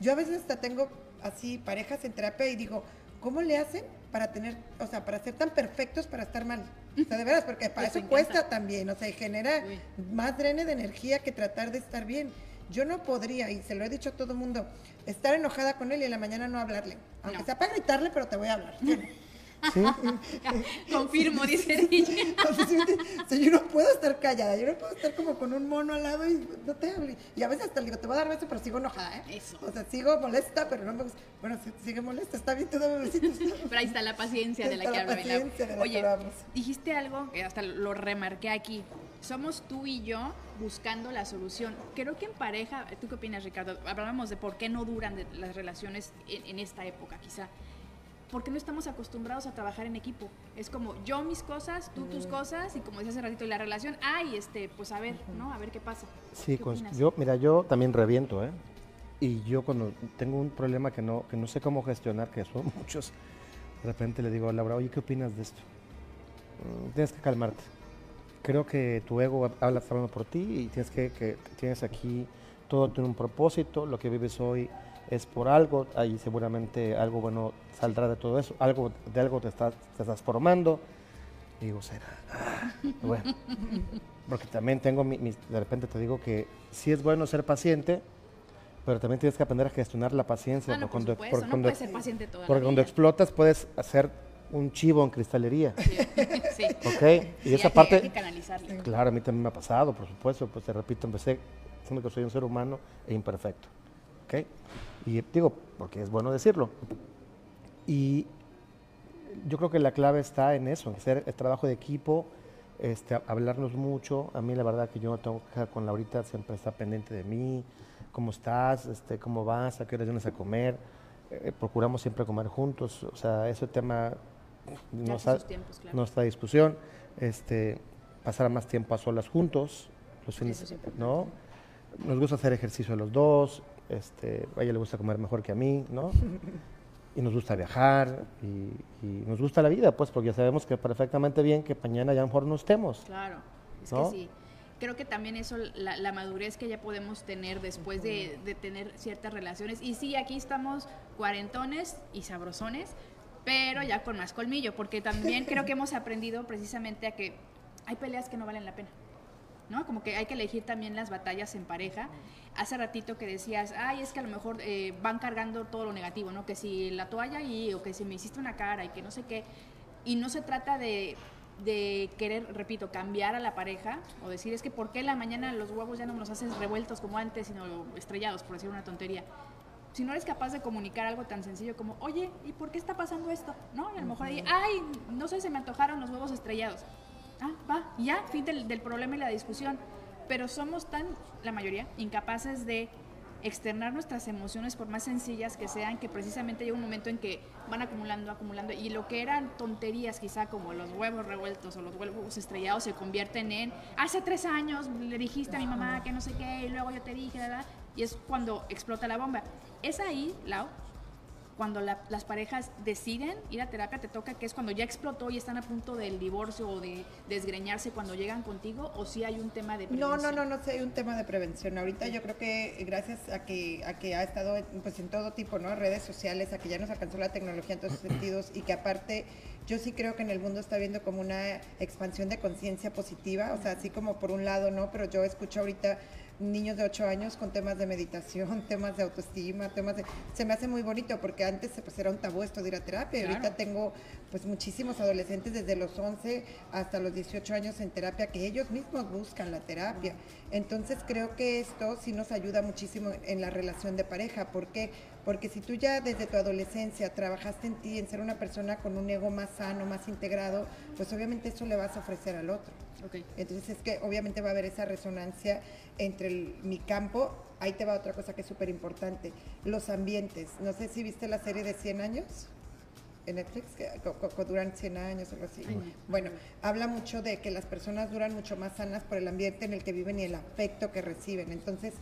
yo a veces hasta tengo así parejas en terapia y digo, ¿cómo le hacen para tener, o sea, para ser tan perfectos para estar mal? O sea, de veras, porque para eso cuesta también, o sea, genera más drene de energía que tratar de estar bien. Yo no podría, y se lo he dicho a todo el mundo, estar enojada con él y en la mañana no hablarle. Aunque sea para gritarle, pero te voy a hablar. [LAUGHS] [LAUGHS] Confirmo, dice yo no puedo estar callada, yo no puedo estar como con un mono al lado y no te hable. Y a veces hasta le digo, te voy a dar beso, pero sigo enojada, ¿eh? Eso. O sea, sigo molesta, pero no me gusta. Bueno, sigue molesta, está bien, tú dame besitos. Pero ahí está la paciencia de la que habla Oye, dijiste algo que hasta lo remarqué aquí. Somos tú y yo buscando la solución. Creo que en pareja, ¿tú qué opinas, Ricardo? Hablábamos de por qué no duran las relaciones en, en esta época, quizá porque no estamos acostumbrados a trabajar en equipo. Es como yo mis cosas, tú tus cosas, y como decía hace ratito, la relación, ay, este, pues a ver, ¿no? A ver qué pasa. Sí, yo, mira, yo también reviento, ¿eh? Y yo cuando tengo un problema que no, que no sé cómo gestionar, que son [LAUGHS] muchos, de repente le digo a Laura, oye, ¿qué opinas de esto? Mm, tienes que calmarte. Creo que tu ego habla hablando por ti y tienes que, que tienes aquí, todo tiene un propósito, lo que vives hoy es por algo, ahí seguramente algo bueno saldrá de todo eso, algo de algo te estás, te estás formando. Y digo, será. Ah, bueno, [LAUGHS] porque también tengo, mi, de repente te digo que sí es bueno ser paciente, pero también tienes que aprender a gestionar la paciencia. Ah, no, cuando, por no puedes ser paciente toda Porque cuando explotas puedes hacer un chivo en cristalería. Sí. [LAUGHS] ¿Ok? Y esa parte... Hay que canalizarle. Claro, a mí también me ha pasado, por supuesto. Pues te repito, empecé siendo que soy un ser humano e imperfecto. ¿Ok? Y digo, porque es bueno decirlo. Y yo creo que la clave está en eso, en hacer el trabajo de equipo, este, hablarnos mucho. A mí la verdad que yo no tengo que con Laurita, siempre está pendiente de mí, cómo estás, este, cómo vas, a qué hora vienes a comer. Eh, procuramos siempre comer juntos, o sea, ese tema no está, tiempos, claro. no está a discusión. Este, pasar más tiempo a solas juntos, los fines, ¿no? Nos gusta hacer ejercicio los dos, este, a ella le gusta comer mejor que a mí, ¿no? [LAUGHS] y nos gusta viajar y, y nos gusta la vida, pues, porque ya sabemos que perfectamente bien que mañana ya mejor no estemos. Claro, es ¿No? que sí. Creo que también eso, la, la madurez que ya podemos tener después de, de tener ciertas relaciones. Y sí, aquí estamos cuarentones y sabrosones, pero ya con más colmillo, porque también creo que hemos [LAUGHS] aprendido precisamente a que hay peleas que no valen la pena. ¿No? Como que hay que elegir también las batallas en pareja. Hace ratito que decías, ay, es que a lo mejor eh, van cargando todo lo negativo, ¿no? Que si la toalla ahí, o que si me hiciste una cara y que no sé qué. Y no se trata de, de querer, repito, cambiar a la pareja o decir, es que ¿por qué en la mañana los huevos ya no me los haces revueltos como antes, sino estrellados, por decir una tontería? Si no eres capaz de comunicar algo tan sencillo como, oye, ¿y por qué está pasando esto? ¿No? Y a lo mejor ahí, ay, no sé, se me antojaron los huevos estrellados. Ah, va, ya, fin del, del problema y la discusión. Pero somos tan, la mayoría, incapaces de externar nuestras emociones por más sencillas que sean, que precisamente llega un momento en que van acumulando, acumulando, y lo que eran tonterías quizá como los huevos revueltos o los huevos estrellados se convierten en, hace tres años le dijiste a mi mamá que no sé qué, y luego yo te dije, ¿verdad? Y es cuando explota la bomba. Es ahí, Lau, cuando la- las parejas deciden ir a terapia, te toca que es cuando ya explotó y están a punto del divorcio o de desgreñarse cuando llegan contigo, o si hay un tema de No, no, prevención? no, no sé, hay un tema de prevención. Ahorita yo creo que eh, gracias a que, a que ha estado en, pues, en todo tipo, ¿no? Redes sociales, a que ya nos alcanzó la tecnología en todos sus sentidos y que aparte yo sí creo que en el mundo está habiendo como una expansión de conciencia positiva, o sea, así como por un lado, ¿no? Pero yo escucho ahorita niños de 8 años con temas de meditación, [LAUGHS] temas de autoestima, temas de... Se me hace muy bonito porque antes pues, era un tabú esto de ir a terapia Claro. ahorita tengo pues muchísimos adolescentes desde los 11 hasta los 18 años en terapia que ellos mismos buscan la terapia. Entonces creo que esto sí nos ayuda muchísimo en la relación de pareja. ¿Por qué? Porque si tú ya desde tu adolescencia trabajaste en ti, en ser una persona con un ego más sano, más integrado, pues obviamente eso le vas a ofrecer al otro. Ok. Entonces es que obviamente va a haber esa resonancia entre el- mi campo. Ahí te va otra cosa que es súper importante, los ambientes. No sé si viste la serie de 100 años en Netflix, que duran 100 años o algo así. Ay, no. Bueno, habla mucho de que las personas duran mucho más sanas por el ambiente en el que viven y el afecto que reciben. Entonces,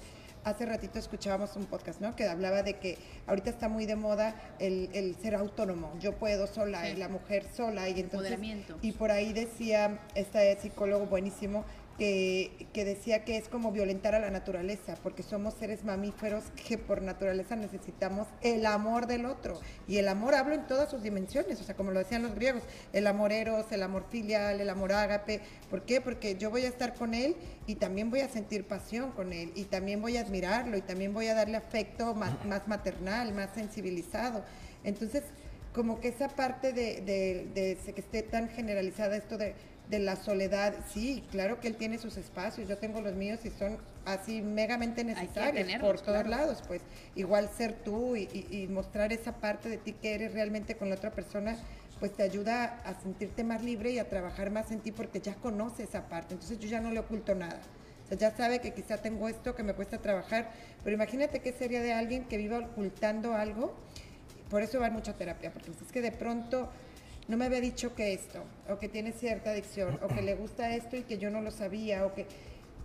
hace ratito escuchábamos un podcast, ¿no? Que hablaba de que ahorita está muy de moda el, el ser autónomo. Yo puedo sola, Sí. y la mujer sola. Y entonces, Empoderamiento. y por ahí decía este psicólogo buenísimo que, que decía que es como violentar a la naturaleza, porque somos seres mamíferos que por naturaleza necesitamos el amor del otro. Y el amor hablo en todas sus dimensiones, o sea, como lo decían los griegos, el amor eros, el amor filial, el amor ágape. ¿Por qué? Porque yo voy a estar con él y también voy a sentir pasión con él, y también voy a admirarlo, y también voy a darle afecto más, más maternal, más sensibilizado. Entonces, como que esa parte de, de- de se- que esté tan generalizada esto de, de la soledad, sí, claro que él tiene sus espacios, yo tengo los míos y son así megamente necesarios tenerlos, por todos claro. lados, pues igual ser tú y, y- y mostrar esa parte de ti que eres realmente con la otra persona, pues te ayuda a sentirte más libre y a trabajar más en ti porque ya conoce esa parte, entonces yo ya no le oculto nada. O sea, ya sabe que quizá tengo esto que me cuesta trabajar, pero imagínate qué sería de alguien que viva ocultando algo por eso va mucha terapia, porque es que de pronto no me había dicho que esto, o que tiene cierta adicción, o que le gusta esto y que yo no lo sabía, o que,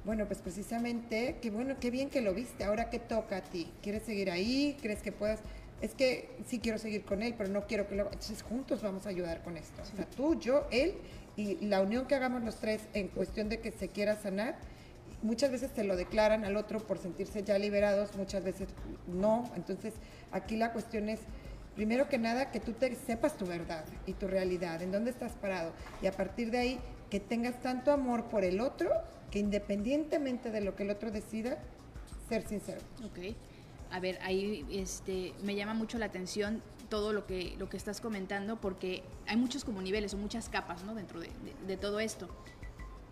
bueno, pues precisamente, que bueno, qué bien que lo viste, ahora que toca a ti, ¿quieres seguir ahí? ¿Crees que puedas? Es que sí quiero seguir con él, pero no quiero que lo... Entonces juntos vamos a ayudar con esto. O sea, tú, yo, él, y la unión que hagamos los tres en cuestión de que se quiera sanar, muchas veces te lo declaran al otro por sentirse ya liberados, muchas veces no. Entonces, aquí la cuestión es, primero que nada, que tú sepas tu verdad y tu realidad, en dónde estás parado. Y a partir de ahí, que tengas tanto amor por el otro, que independientemente de lo que el otro decida, ser sincero. Ok. A ver, ahí este, me llama mucho la atención todo lo que, lo que estás comentando porque hay muchos como niveles o muchas capas ¿no? dentro de, de- de todo esto.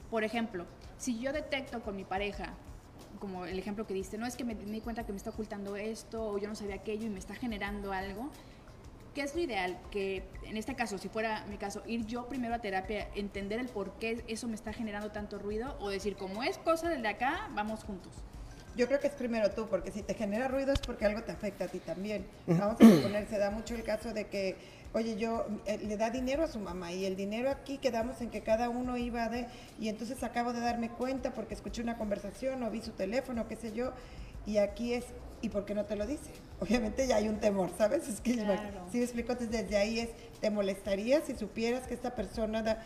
Por ejemplo, si yo detecto con mi pareja, como el ejemplo que diste, no es que me, me di cuenta que me está ocultando esto o yo no sabía aquello y me está generando algo, ¿Qué es lo ideal? Que en este caso, si fuera mi caso, ir yo primero a terapia, entender el por qué eso me está generando tanto ruido o decir, como es cosa del de acá, vamos juntos. Yo creo que es primero tú, porque si te genera ruido es porque algo te afecta a ti también. Vamos a suponer, se da mucho el caso de que, oye, yo eh, le da dinero a su mamá y el dinero aquí quedamos en que cada uno iba de, y entonces acabo de darme cuenta porque escuché una conversación o vi su teléfono, qué sé yo, y aquí es, ¿y por qué no te lo dice? Obviamente ya hay un temor, ¿sabes? Es que, Claro. si me explico, entonces desde ahí es, ¿te molestaría si supieras que esta persona da,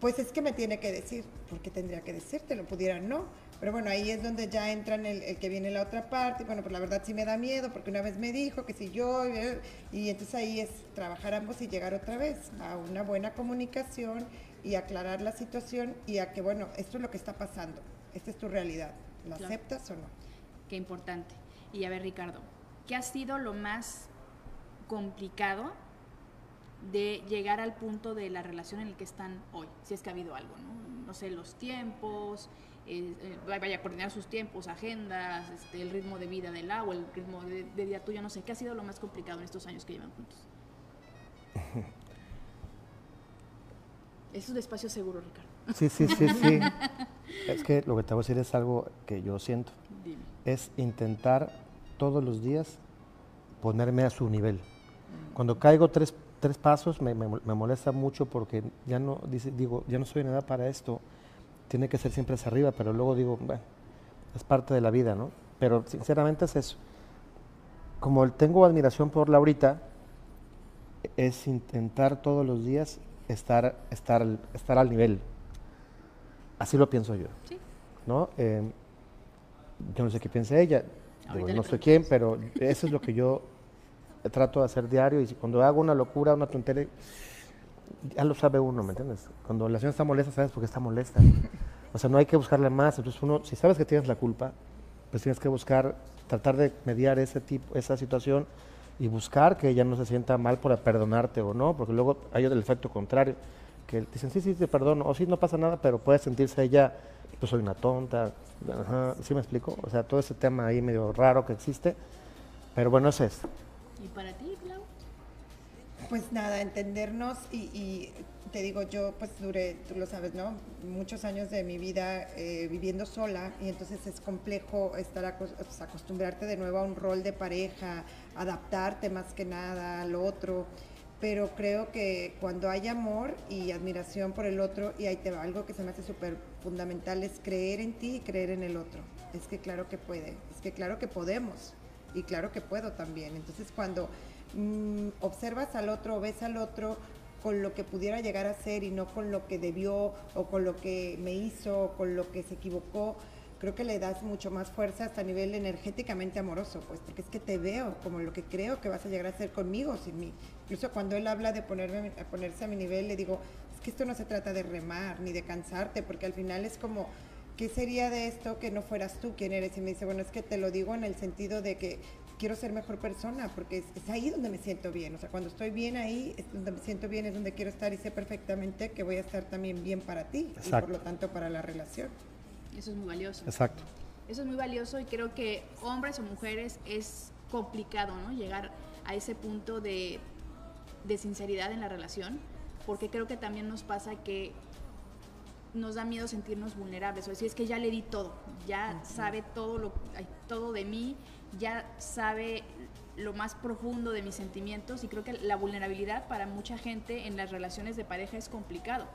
pues es que me tiene que decir, porque tendría que decírtelo, pudiera no. Pero bueno, ahí es donde ya entran el, el que viene la otra parte. y Bueno, pues la verdad sí me da miedo, porque una vez me dijo que si yo, y entonces ahí es trabajar ambos y llegar otra vez a una buena comunicación y aclarar la situación y a que, bueno, esto es lo que está pasando, esta es tu realidad, ¿la Claro. aceptas o no? Qué importante. Y a ver, Ricardo, ¿qué ha sido lo más complicado de llegar al punto de la relación en el que están hoy? Si es que ha habido algo, ¿no? No sé, los tiempos, eh, eh, vaya a coordinar sus tiempos, agendas, este, el ritmo de vida del agua, el ritmo de, de vida tuyo, no sé, ¿qué ha sido lo más complicado en estos años que llevan juntos? [LAUGHS] Es un espacio seguro, Ricardo. Sí, sí, sí, sí. es que lo que te voy a decir es algo que yo siento. Dime. Es intentar todos los días ponerme a su nivel. Cuando caigo tres, tres pasos me, me- me molesta mucho porque ya no, dice, digo, ya no soy en edad para esto. Tiene que ser siempre hacia arriba, pero luego digo, bueno, es parte de la vida, ¿no? Pero sinceramente es eso. Como tengo admiración por Laurita, es intentar todos los días estar, estar, al- estar al nivel. Así lo pienso yo. Sí. ¿no? Eh, yo no sé qué piensa ella, digo, no sé quién, pero eso es lo que yo trato de hacer diario y cuando hago una locura, una tontería, ya lo sabe uno, ¿me entiendes? Cuando la señora está molesta, sabes por qué está molesta. O sea, no hay que buscarle más, entonces uno, si sabes que tienes la culpa, pues tienes que buscar, tratar de mediar ese tipo, esa situación y buscar que ella no se sienta mal por perdonarte o no, porque luego hay el efecto contrario, que dicen, sí, sí, te perdono, o sí, no pasa nada, pero puede sentirse ella, pues soy una tonta, ajá, ¿sí me explico? O sea, todo ese tema ahí medio raro que existe, pero bueno, eso es. ¿Y para ti, Clau? Pues nada, entendernos y, y te digo, yo pues duré, tú lo sabes, ¿no? Muchos años de mi vida eh, viviendo sola y entonces es complejo estar pues, acostumbrarte de nuevo a un rol de pareja, adaptarte más que nada al otro. Pero creo que cuando hay amor y admiración por el otro, y ahí te va, algo que se me hace súper fundamental es creer en ti y creer en el otro. Es que claro que puede, es que claro que podemos y claro que puedo también. Entonces cuando mm, observas al otro o ves al otro con lo que pudiera llegar a ser y no con lo que debió o con lo que me hizo o con lo que se equivocó, creo que le das mucho más fuerza hasta a nivel energéticamente amoroso, pues porque es que te veo como lo que creo que vas a llegar a ser conmigo sin mí. Incluso cuando él habla de ponerme, a ponerse a mi nivel, le digo, es que esto no se trata de remar ni de cansarte, porque al final es como, ¿qué sería de esto que no fueras tú quien eres? Y me dice, bueno, es que te lo digo en el sentido de que quiero ser mejor persona, porque es, es ahí donde me siento bien. O sea, cuando estoy bien ahí, es donde me siento bien, es donde quiero estar y sé perfectamente que voy a estar también bien para ti y por lo tanto para la relación. Eso es muy valioso. Exacto. Eso es muy valioso y creo que hombres o mujeres es complicado, ¿no? Llegar a ese punto de, de sinceridad en la relación, porque creo que también nos pasa que nos da miedo sentirnos vulnerables, o decir, es que ya le di todo, ya sabe todo, lo, todo de mí, ya sabe lo más profundo de mis sentimientos y creo que la vulnerabilidad para mucha gente en las relaciones de pareja es complicado,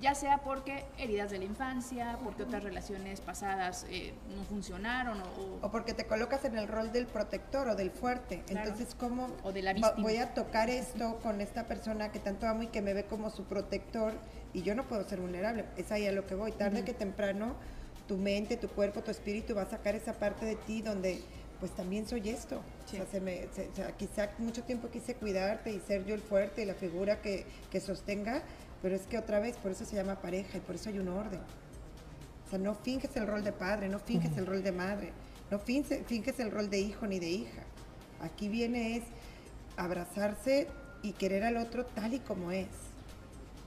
ya sea porque heridas de la infancia, porque otras relaciones pasadas eh, no funcionaron o, O porque te colocas en el rol del protector o del fuerte. Claro. Entonces, ¿cómo O de la voy a tocar esto con esta persona que tanto amo y que me ve como su protector y yo no puedo ser vulnerable? Es ahí a lo que voy. Tarde que temprano, tu mente, tu cuerpo, tu espíritu va a sacar esa parte de ti donde pues también soy esto. Sí. O sea, se me, se- o sea, quizá mucho tiempo quise cuidarte y ser yo el fuerte y la figura que, que sostenga, pero es que otra vez, por eso se llama pareja y por eso hay un orden. O sea, no finges el rol de padre, no finges el rol de madre, no finge- finges el rol de hijo ni de hija. Aquí viene es abrazarse y querer al otro tal y como es.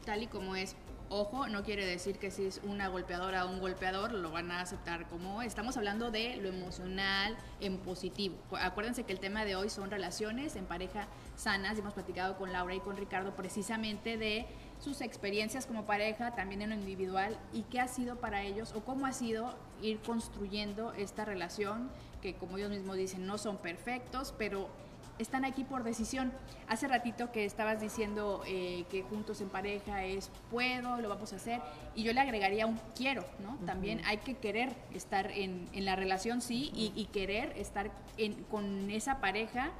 tal y como es. Ojo, no quiere decir que si es una golpeadora o un golpeador lo van a aceptar como estamos hablando de lo emocional en positivo. Acuérdense que el tema de hoy son relaciones en pareja sanas. Hemos platicado con Laura y con Ricardo precisamente de sus experiencias como pareja, también en lo individual y qué ha sido para ellos o cómo ha sido ir construyendo esta relación que como ellos mismos dicen no son perfectos, pero están aquí por decisión. Hace ratito que estabas diciendo eh, que juntos en pareja es puedo, lo vamos a hacer, y yo le agregaría un quiero, ¿no? También hay que querer estar en, en la relación, sí, y, querer estar en, con esa pareja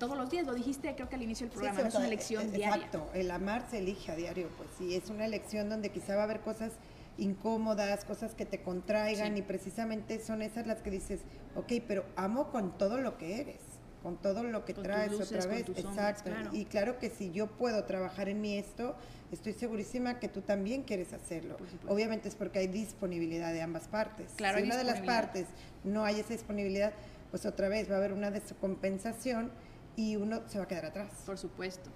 todos los días, lo dijiste creo que al inicio del programa, es una elección eh, diaria. Exacto, el amar se elige a diario, pues sí, es una elección donde quizá va a haber cosas incómodas, cosas que te contraigan y precisamente son esas las que dices, ok, pero amo con todo lo que eres con todo lo que traes otra vez. Exacto. Y claro que si yo puedo trabajar en mí esto, estoy segurísima que tú también quieres hacerlo. Obviamente es porque hay disponibilidad de ambas partes. Claro, si una de las partes no hay esa disponibilidad, pues otra vez va a haber una descompensación y uno se va a quedar atrás. Por supuesto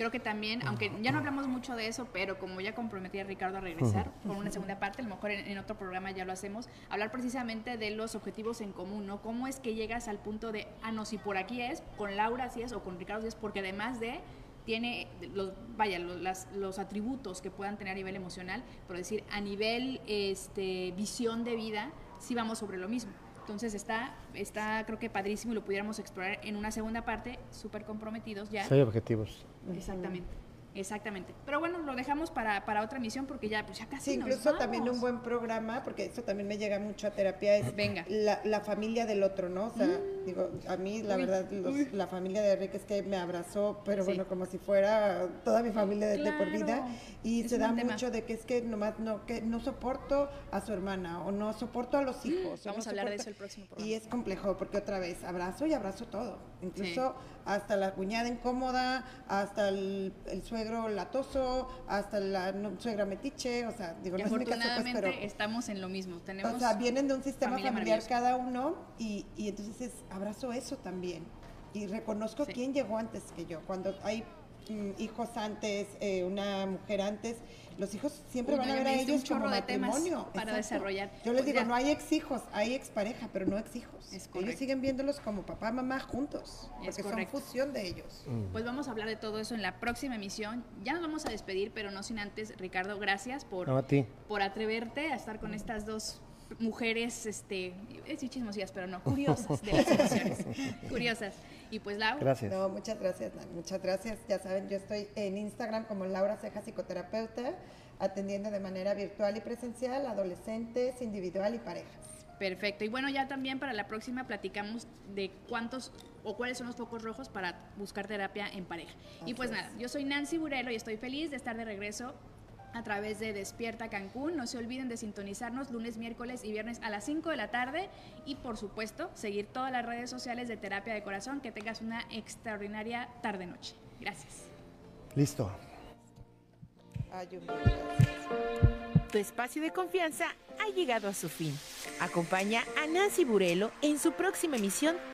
creo que también, aunque ya no hablamos mucho de eso, pero como ya comprometí a Ricardo a regresar por una segunda parte, a lo mejor en, otro programa ya lo hacemos, hablar precisamente de los objetivos en común, ¿no? ¿Cómo es que llegas al punto de, ah, no, si por aquí es, con Laura sí es, o con Ricardo sí es, porque además de tiene los vaya los, los, atributos que puedan tener a nivel emocional, por decir a nivel este visión de vida, sí vamos sobre lo mismo. Entonces está, está creo que padrísimo y lo pudiéramos explorar en una segunda parte, súper comprometidos ya. Sí, objetivos. Exactamente. Exactamente. Pero bueno, lo dejamos para, para otra misión porque ya, pues ya casi. Sí, incluso también un buen programa, porque eso también me llega mucho a terapia, es Venga. La, la familia del otro, ¿no? O sea, mm. digo, a mí la verdad, la familia de Enrique es que me abrazó, pero bueno, como si fuera toda mi familia de, por vida. Y se da mucho de que es que nomás no, que no soporto a su hermana o no soporto a los hijos. Vamos a hablar de eso el próximo programa. Y es complejo porque otra vez abrazo y abrazo todo. Incluso hasta la cuñada incómoda, hasta el, el suegro latoso, hasta la suegra metiche, o sea, digo, no es mi caso, pues, pero estamos en lo mismo. Tenemos o sea, vienen de un sistema familiar cada uno y, y entonces abrazo eso también y reconozco quién llegó antes que yo. Cuando hay hijos antes, eh, una mujer antes, los hijos siempre van a ver a ellos como matrimonio. para desarrollar. Yo les digo, no hay ex hijos, hay expareja, pero no ex hijos. ellos siguen viéndolos como papá, mamá juntos, porque son fusión de ellos. Mm. Pues vamos a hablar de todo eso en la próxima emisión. Ya nos vamos a despedir, pero no sin antes, Ricardo, gracias por, por atreverte a estar con estas dos mujeres, este, es chismosías, pero no, curiosas de las [LAUGHS] situaciones. curiosas. Y pues Laura. Gracias. No, muchas gracias, muchas gracias. Ya saben, yo estoy en Instagram como Laura Ceja Psicoterapeuta, atendiendo de manera virtual y presencial adolescentes, individual y parejas. Perfecto. Y bueno, ya también para la próxima platicamos de cuántos o cuáles son los focos rojos para buscar terapia en pareja. y pues nada, yo soy Nancy Burelo y estoy feliz de estar de regreso a través de Despierta Cancún. No se olviden de sintonizarnos lunes, miércoles y viernes a las 5 de la tarde y por supuesto seguir todas las redes sociales de Terapia de Corazón. Que tengas una extraordinaria tarde-noche. Gracias. Listo. Tu espacio de confianza ha llegado a su fin. Acompaña a Nancy Burelo en su próxima emisión